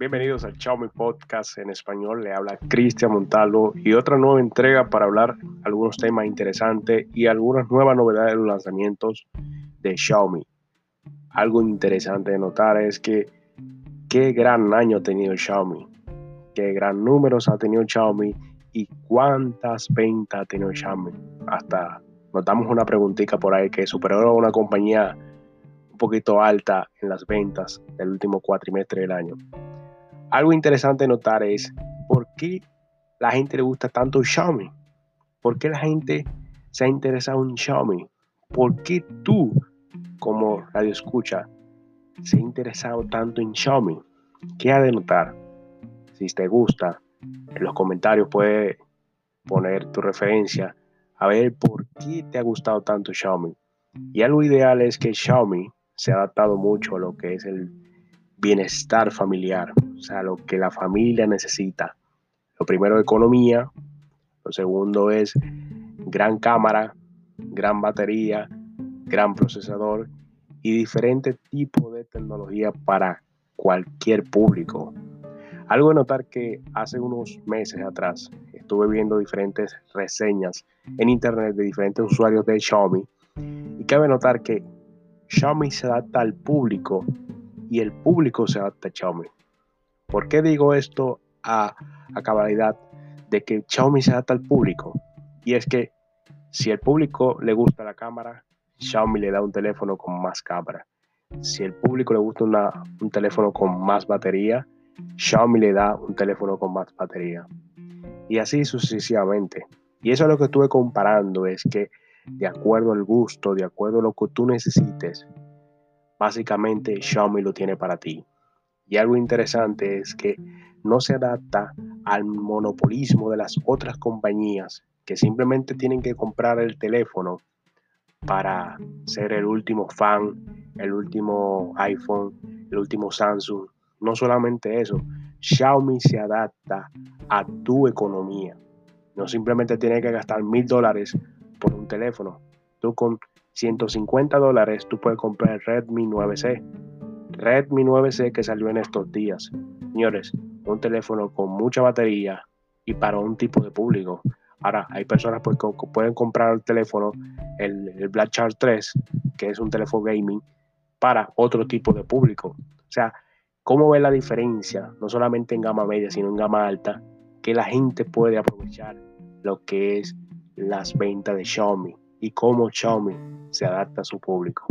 Bienvenidos al Xiaomi Podcast en español. Le habla Cristian Montalvo y otra nueva entrega para hablar algunos temas interesantes y algunas nuevas novedades de los lanzamientos de Xiaomi. Algo interesante de notar es que qué gran año ha tenido Xiaomi, qué gran números ha tenido Xiaomi y cuántas ventas ha tenido Xiaomi. Hasta notamos una preguntita por ahí que superó a una compañía un poquito alta en las ventas del último cuatrimestre del año. Algo interesante notar es por qué la gente le gusta tanto Xiaomi. ¿Por qué la gente se ha interesado en Xiaomi? ¿Por qué tú, como radio escucha, se ha interesado tanto en Xiaomi? ¿Qué ha de notar? Si te gusta, en los comentarios puedes poner tu referencia a ver por qué te ha gustado tanto Xiaomi. Y algo ideal es que Xiaomi se ha adaptado mucho a lo que es el bienestar familiar, o sea, lo que la familia necesita. Lo primero, economía. Lo segundo es gran cámara, gran batería, gran procesador y diferentes tipos de tecnología para cualquier público. Algo de notar que hace unos meses atrás estuve viendo diferentes reseñas en internet de diferentes usuarios de Xiaomi y cabe notar que Xiaomi se adapta al público y el público se adapta a Xiaomi. ¿Por qué digo esto a, a cabalidad de que Xiaomi se adapta al público? Y es que si el público le gusta la cámara, Xiaomi le da un teléfono con más cámara. Si el público le gusta un teléfono con más batería, Xiaomi le da un teléfono con más batería. Y así sucesivamente. Y eso es lo que estuve comparando, es que de acuerdo al gusto, de acuerdo a lo que tú necesites, básicamente Xiaomi lo tiene para ti. Y algo interesante es que no se adapta al monopolismo de las otras compañías que simplemente tienen que comprar el teléfono para ser el último fan, el último iPhone, el último Samsung. No solamente eso, Xiaomi se adapta a tu economía. No simplemente tienes que gastar mil dólares por un teléfono. Tú con 150 dólares tú puedes comprar Redmi 9C. Redmi 9C que salió en estos días. Señores, un teléfono con mucha batería y para un tipo de público. Ahora, hay personas pues, que pueden comprar el teléfono, el, el Black Shark 3, que es un teléfono gaming, para otro tipo de público. O sea, ¿cómo ve la diferencia? No solamente en gama media, sino en gama alta, que la gente puede aprovechar lo que es las ventas de Xiaomi y cómo Xiaomi se adapta a su público.